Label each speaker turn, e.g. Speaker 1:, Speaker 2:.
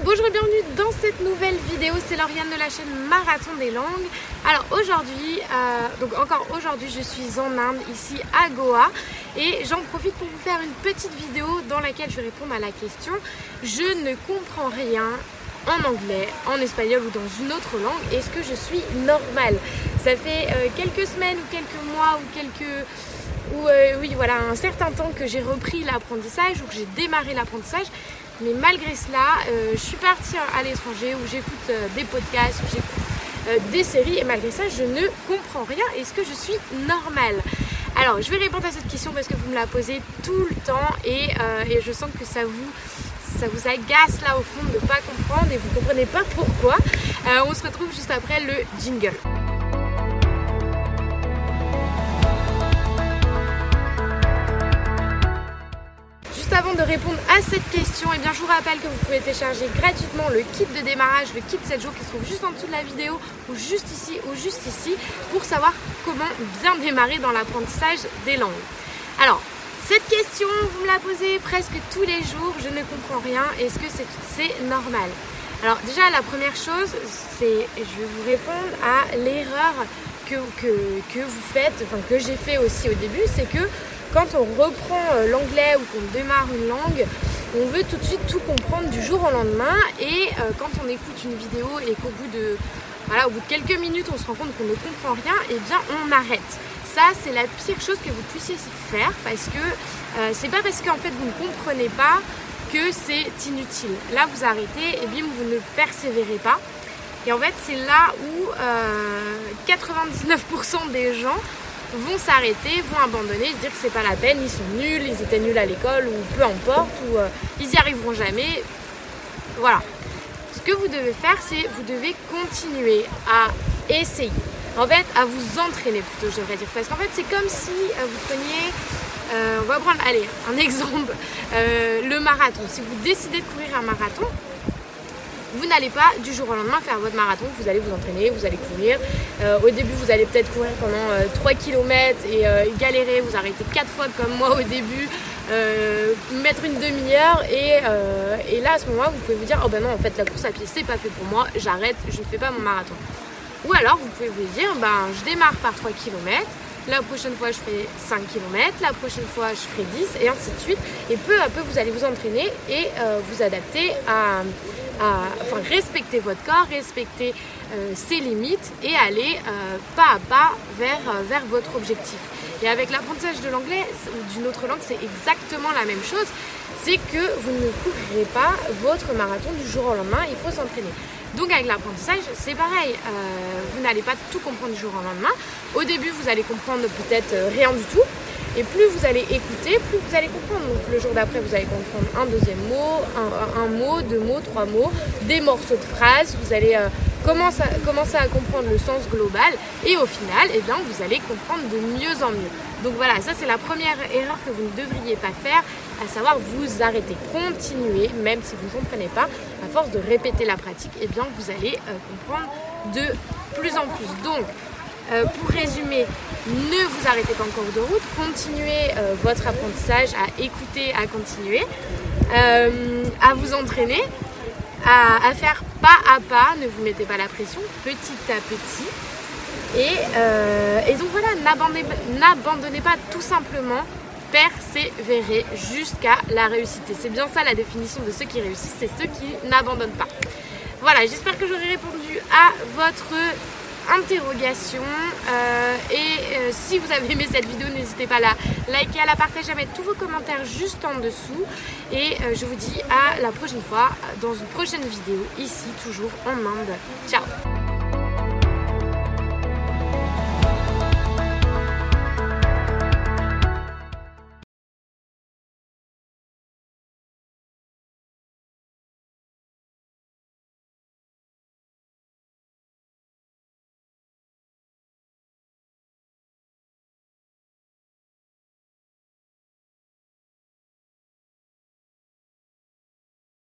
Speaker 1: Bonjour et bienvenue dans cette nouvelle vidéo. C'est Lauriane de la chaîne Marathon des langues. Alors aujourd'hui, euh, donc encore aujourd'hui, je suis en Inde, ici à Goa, et j'en profite pour vous faire une petite vidéo dans laquelle je vais répondre à la question Je ne comprends rien en anglais, en espagnol ou dans une autre langue. Est-ce que je suis normale? Ça fait euh, quelques semaines ou quelques mois ou quelques euh, oui voilà un certain temps que j'ai repris l'apprentissage ou que j'ai démarré l'apprentissage mais malgré cela, euh, je suis partie à l'étranger où j'écoute euh, des podcasts, où j'écoute des séries et malgré ça, je ne comprends rien. Est-ce que je suis normale Alors, je vais répondre à cette question parce que vous me la posez tout le temps et, je sens que ça vous, ça vous agace là au fond de ne pas comprendre et vous ne comprenez pas pourquoi. on se retrouve juste après le jingle. Avant de répondre à cette question, eh bien, je vous rappelle que vous pouvez télécharger gratuitement le kit de démarrage, le kit 7 jours qui se trouve juste en dessous de la vidéo ou juste ici ou juste ici pour savoir comment bien démarrer dans l'apprentissage des langues. Alors, cette question, vous me la posez presque tous les jours, je ne comprends rien, est-ce que c'est normal? Alors déjà, la première chose, c'est, je vais vous répondre à l'erreur que, que, que vous faites, enfin que j'ai fait aussi au début, c'est que quand on reprend euh, l'anglais ou qu'on démarre une langue, on veut tout de suite tout comprendre du jour au lendemain et euh, quand on écoute une vidéo et qu'au bout de voilà, bout de quelques minutes on se rend compte qu'on ne comprend rien, et eh bien on arrête. Ça c'est la pire chose que vous puissiez faire parce que euh, c'est pas parce qu'en fait vous ne comprenez pas que c'est inutile. Là vous arrêtez et bim vous ne persévérez pas. Et en fait c'est là où 99% des gens vont s'arrêter, vont abandonner, dire que c'est pas la peine, ils sont nuls, ils étaient nuls à l'école ou peu importe, ou euh, ils y arriveront jamais. Voilà. Ce que vous devez faire, c'est vous devez continuer à essayer. En fait, à vous entraîner plutôt, je devrais dire. Parce qu'en fait, c'est comme si euh, vous preniez, euh, on va prendre, allez, un exemple, le marathon. Si vous décidez de courir un marathon, vous n'allez pas du jour au lendemain faire votre marathon, vous allez vous entraîner, vous allez courir. Euh, au début, vous allez peut-être courir pendant 3 euh, km euh, et galérer, vous arrêtez 4 fois comme moi au début, mettre une demi-heure et, là à ce moment-là, vous pouvez vous dire oh ben non, en fait la course à pied c'est pas fait pour moi, j'arrête, je ne fais pas mon marathon. Ou alors vous pouvez vous dire ben je démarre par 3 km, la prochaine fois je fais 5 km, la prochaine fois je ferai 10 et ainsi de suite. Et peu à peu vous allez vous entraîner et vous adapter à, enfin, respecter votre corps, respecter euh, ses limites et aller euh, pas à pas vers, euh, vers votre objectif. Et avec l'apprentissage de l'anglais ou d'une autre langue, c'est exactement la même chose. C'est que vous ne courrez pas votre marathon du jour au lendemain, il faut s'entraîner. Donc avec l'apprentissage, c'est pareil. vous n'allez pas tout comprendre du jour au lendemain. Au début, vous allez comprendre peut-être rien du tout. Et plus vous allez écouter, plus vous allez comprendre. Donc le jour d'après, vous allez comprendre un deuxième mot, un, mot, deux mots, trois mots, des morceaux de phrases. Vous allez euh, commencer, à, comprendre le sens global. Et au final, eh bien, vous allez comprendre de mieux en mieux. Donc voilà, ça c'est la première erreur que vous ne devriez pas faire, à savoir vous arrêter, continuer, même si vous ne comprenez pas, à force de répéter la pratique, eh bien vous allez euh, comprendre de plus en plus. Donc euh, pour résumer, ne vous arrêtez pas en cours de route, continuez euh, votre apprentissage à écouter, à continuer, à vous entraîner, à, faire pas à pas, ne vous mettez pas la pression, petit à petit. Et, donc voilà, n'abandonnez pas tout simplement, persévérer jusqu'à la réussite. c'est bien ça la définition de ceux qui réussissent, c'est ceux qui n'abandonnent pas. Voilà, j'espère que j'aurai répondu à votre interrogation. Euh, et euh, si vous avez aimé cette vidéo, n'hésitez pas à la liker, à la partager, à mettre tous vos commentaires juste en dessous. Et euh, je vous dis à la prochaine fois dans une prochaine vidéo, ici toujours en Inde. Ciao